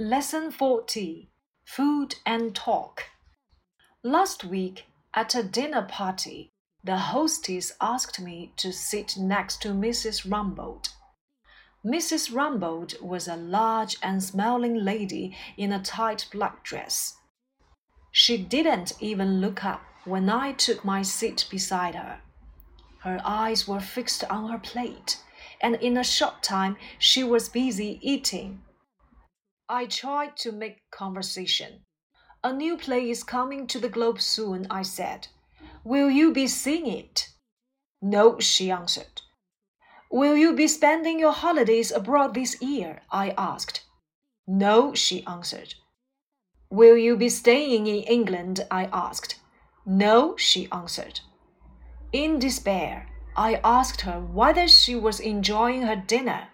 Lesson 40 Food and Talk. Last week, at a dinner party, the hostess asked me to sit next to Mrs. Rumbold. Mrs. Rumbold was a large and smiling lady in a tight black dress. She didn't even look up when I took my seat beside her. Her eyes were fixed on her plate, and in a short time she was busy eating. I tried to make conversation. A new play is coming to the Globe soon, I said. Will you be seeing it? No, she answered. Will you be spending your holidays abroad this year? I asked. No, she answered. Will you be staying in England? I asked. No, she answered. In despair, I asked her whether she was enjoying her dinner.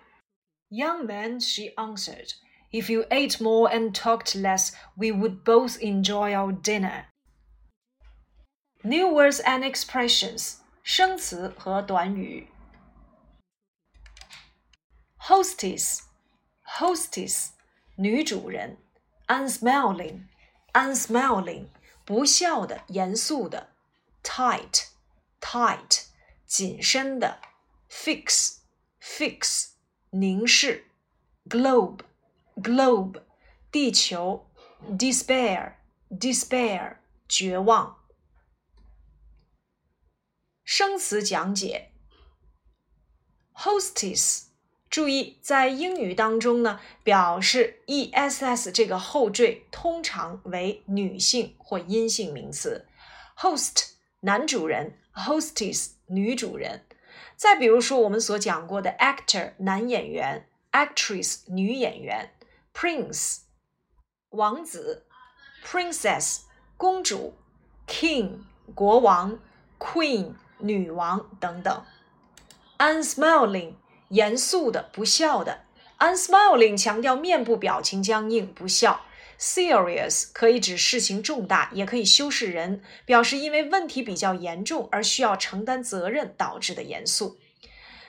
Young man, she answered. If you ate more and talked less, we would both enjoy our dinner. New words and expressions 生词和短语 hostess hostess 女主人 unsmiling unsmiling 不笑的严肃的 tight tight 紧身的 fix fix 凝视 globe Globe 地球，despair despair 绝望。生词讲解，hostess，注意在英语当中呢，表示 ess 这个后缀通常为女性或阴性名词，host 男主人，hostess 女主人。再比如说我们所讲过的 actor 男演员，actress 女演员。Prince，王子；Princess，公主；King，国王；Queen，女王等等。Unsmiling，严肃的、不笑的。Unsmiling 强调面部表情僵硬、不笑。Serious 可以指事情重大，也可以修饰人，表示因为问题比较严重而需要承担责任导致的严肃。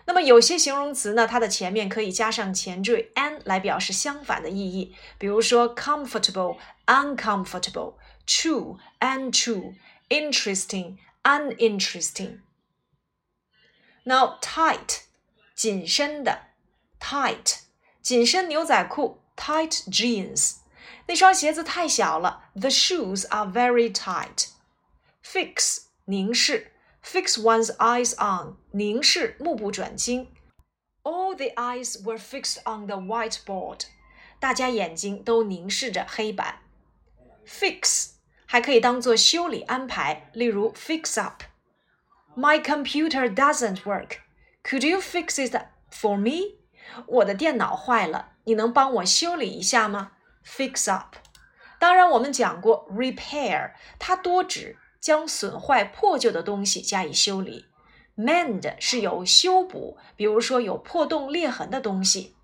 那么有些形容词呢，它的前面可以加上前缀 an 来表示相反的意义，比如说 comfortable、uncomfortable、true、untrue、interesting、uninteresting。Now tight，紧身的，tight，紧身牛仔裤，tight jeans。那双鞋子太小了，the shoes are very tight。Fix，凝视。fix one's eyes on 凝视目不转睛。All the eyes were fixed on the whiteboard，大家眼睛都凝视着黑板。Fix 还可以当做修理安排，例如 fix up。My computer doesn't work. Could you fix it for me? 我的电脑坏了，你能帮我修理一下吗？Fix up。当然，我们讲过 repair，它多指将损坏破旧的东西加以修理 ，mend 是有修补，比如说有破洞裂痕的东西。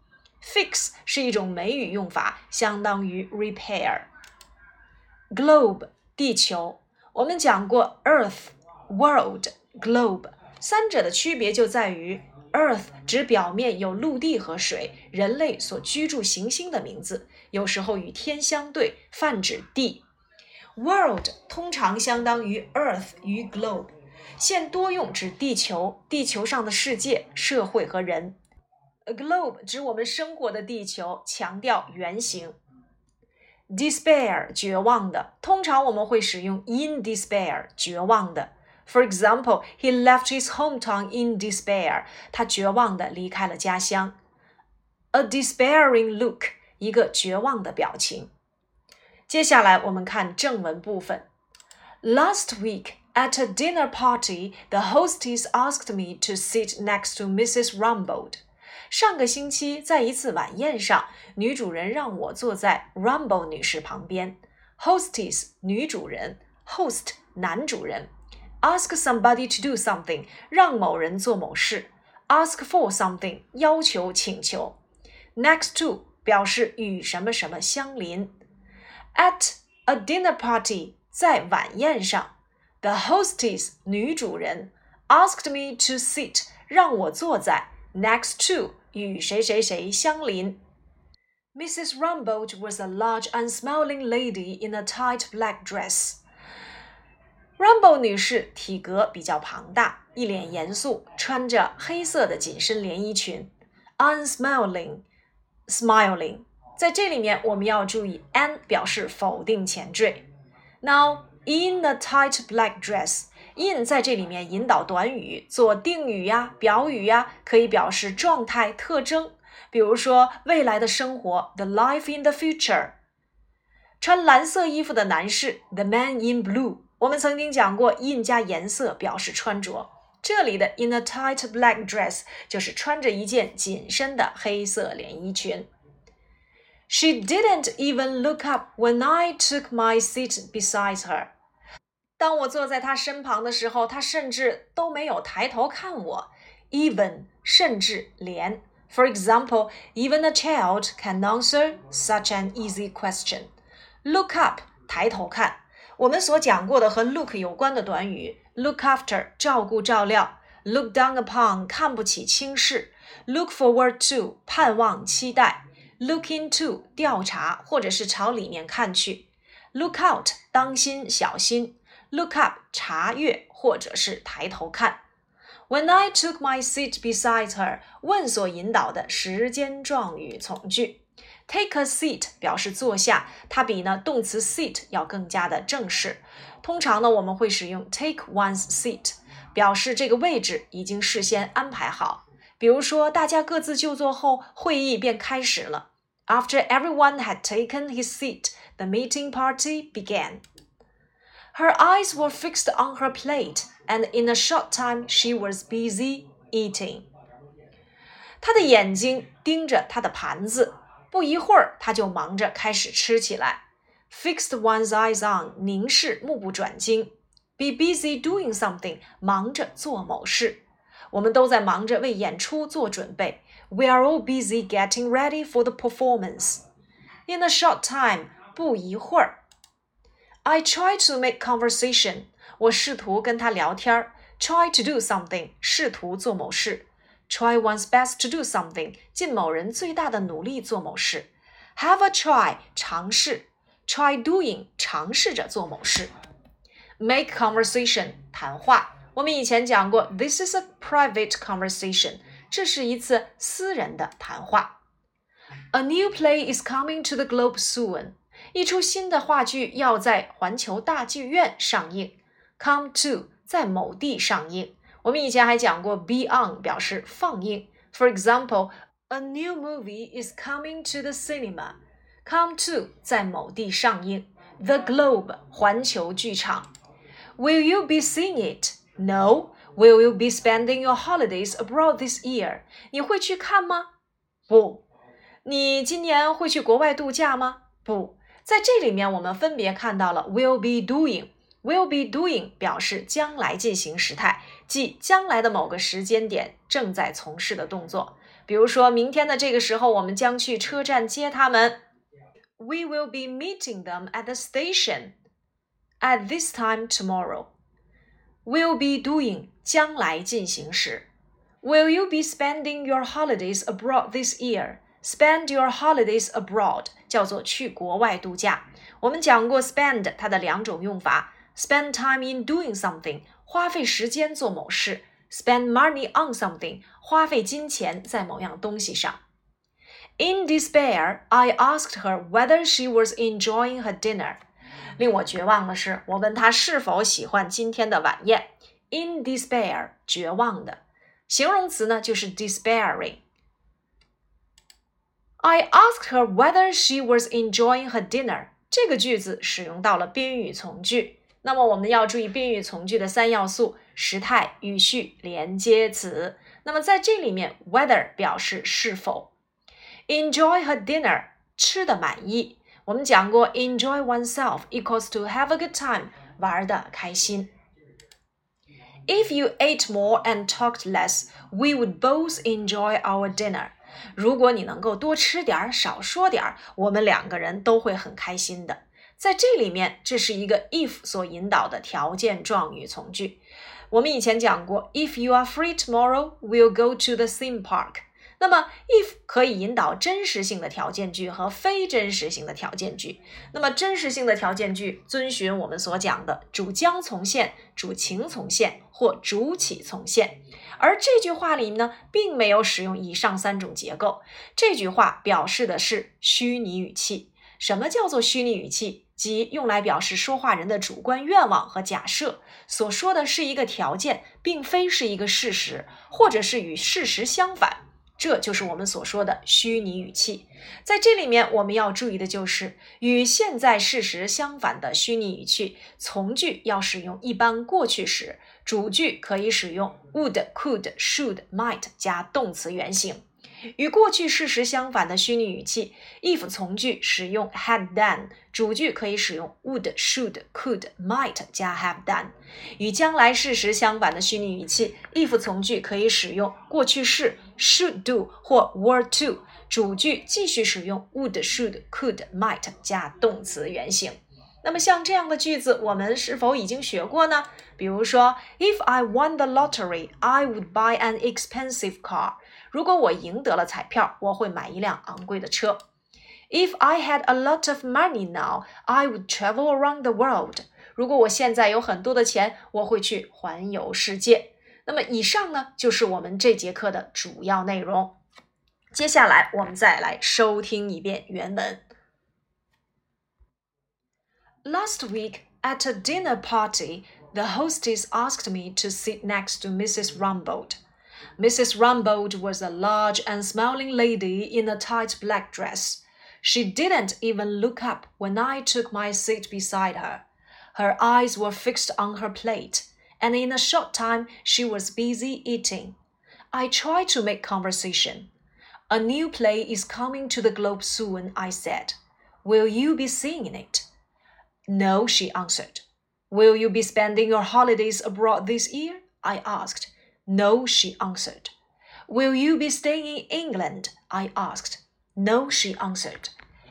fix 是一种美语用法，相当于 repair。globe 地球，我们讲过 earth、world、globe，三者的区别就在于 earth 指表面有陆地和水，人类所居住行星的名字，有时候与天相对，泛指地。World 通常相当于 Earth 与 Globe，现多用指地球、地球上的世界、社会和人。A globe 指我们生活的地球，强调圆形。Despair 绝望的，通常我们会使用 in despair 绝望的。For example, he left his hometown in despair. 他绝望的离开了家乡。A despairing look 一个绝望的表情。接下来我们看正文部分。Last week at a dinner party, the hostess asked me to sit next to Mrs. Rumbold. 上个星期在一次晚宴上，女主人让我坐在 Rumbold 女士旁边。Hostess 女主人，host 男主人。Ask somebody to do something 让某人做某事。Ask for something 要求请求。Next to 表示与什么什么相邻。at a dinner party，在晚宴上 ，the hostess 女主人 asked me to sit，让我坐在 next to 与谁谁谁相邻。 Mrs. Rumbold was a large, unsmiling lady in a tight black dress. Rumbold 女士体格比较庞大，一脸严肃，穿着黑色的紧身连衣裙。Unsmiling, smiling，在这里面我们要注意，an 表示否定前缀。Now in a tight black dress。in 在这里面引导短语做定语呀、表语呀，可以表示状态、特征。比如说未来的生活，the life in the future。穿蓝色衣服的男士，the man in blue。我们曾经讲过，in 加颜色表示穿着。这里的 in a tight black dress 就是穿着一件紧身的黑色连衣裙。She didn't even look up when I took my seat beside her. 当我坐在他身旁的时候，他甚至都没有抬头看我。Even 甚至连，For example, even a child can answer such an easy question. Look up 抬头看。我们所讲过的和 look 有关的短语，look after 照顾照料，look down upon 看不起轻视，look forward to 盼望期待 ，look into 调查或者是朝里面看去，look out 当心小心。look up 查阅或者是抬头看。When I took my seat beside her，问所引导的时间状语从句。Take a seat 表示坐下，它比呢动词 sit 要更加的正式。通常呢我们会使用 take one's seat，表示这个位置已经事先安排好。比如说大家各自就座后，会议便开始了。After everyone had taken his seat, the meeting party began. Her eyes were fixed on her plate, and in a short time she was busy eating. 她的眼睛盯着她的盘子，不一会儿，她就忙着开始吃起来。Fixed one's eyes on，凝视，目不转睛。Be busy doing something，忙着做某事。我们都在忙着为演出做准备。 We are all busy getting ready for the performance. In a short time，不一会儿。I try to make conversation，我试图跟他聊天儿。Try to do something，试图做某事。Try one's best to do something，尽某人最大的努力做某事。Have a try，尝试。Try doing，尝试着做某事。Make conversation，谈话。我们以前讲过，This is a private conversation， 这是一次私人的谈话。A new play is coming to the Globe soon。一出新的话剧要在环球大剧院上映，come to 在某地上映。我们以前还讲过，be on 表示放映。For example, a new movie is coming to the cinema. Come to 在某地上映，The Globe 环球剧场。Will you be seeing it? No. Will you be spending your holidays abroad this year? 你会去看吗？不。你今年会去国外度假吗？不。在这里面，我们分别看到了 will be doing。will be doing 表示将来进行时态，即将来的某个时间点正在从事的动作。比如说，明天的这个时候，我们将去车站接他们。We will be meeting them at the station at this time tomorrow. Will be doing 将来进行时。Will you be spending your holidays abroad this year? Spend your holidays abroad 叫做去国外度假。我们讲过 spend 它的两种用法：spend time in doing something 花费时间做某事；spend money on something 花费金钱在某样东西上。In despair, I asked her whether she was enjoying her dinner. 令我绝望的是，我问她是否喜欢今天的晚宴。 In despair，绝望的。形容词呢，就是 despairing。I asked her whether she was enjoying her dinner。这个句子使用到了宾语从句。那么我们要注意宾语从句的三要素：时态、语序、连接词。那么在这里面，whether 表示是否，enjoy her dinner 吃的满意。我们讲过，enjoy oneself equals to have a good time，玩的开心。 If you ate more and talked less, we would both enjoy our dinner. 如果你能够多吃点儿，少说点儿，我们两个人都会很开心的。在这里面，这是一个 if 所引导的条件状语从句。我们以前讲过，If you are free tomorrow, we'll go to the theme park。那么，if 可以引导真实性的条件句和非真实性的条件句。那么，真实性的条件句遵循我们所讲的主将从现、主情从现或主起从现。而这句话里呢，并没有使用以上三种结构。这句话表示的是虚拟语气。什么叫做虚拟语气？即用来表示说话人的主观愿望和假设，所说的是一个条件，并非是一个事实，或者是与事实相反。这就是我们所说的虚拟语气。在这里面，我们要注意的就是与现在事实相反的虚拟语气，从句要使用一般过去时，主句可以使用 would、could、should、might 加动词原形。与过去事实相反的虚拟语气，if 从句使用 had done，主句可以使用 would、should、could、might 加 have done。与将来事实相反的虚拟语气，if 从句可以使用过去式 should do 或 were to，主句继续使用 would、should、could、might 加动词原形。那么像这样的句子，我们是否已经学过呢？比如说，If I won the lottery, I would buy an expensive car. 如果我赢得了彩票，我会买一辆昂贵的车。If I had a lot of money now, I would travel around the world. 如果我现在有很多的钱，我会去环游世界。那么以上呢，就是我们这节课的主要内容。接下来我们再来收听一遍原文。Last week at a dinner party, the hostess asked me to sit next to Mrs. Rumbold. Mrs. Rumbold was a large and smiling lady in a tight black dress. She didn't even look up when I took my seat beside her. Her eyes were fixed on her plate, and in a short time she was busy eating. I tried to make conversation. A new play is coming to the Globe soon, I said. Will you be seeing it? No, she answered. Will you be spending your holidays abroad this year? I asked. No, she answered. Will you be staying in England? I asked. No, she answered.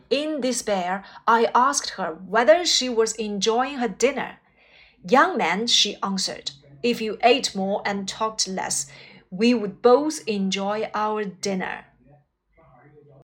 In despair, I asked her whether she was enjoying her dinner. Young man, she answered, if you ate more and talked less, we would both enjoy our dinner.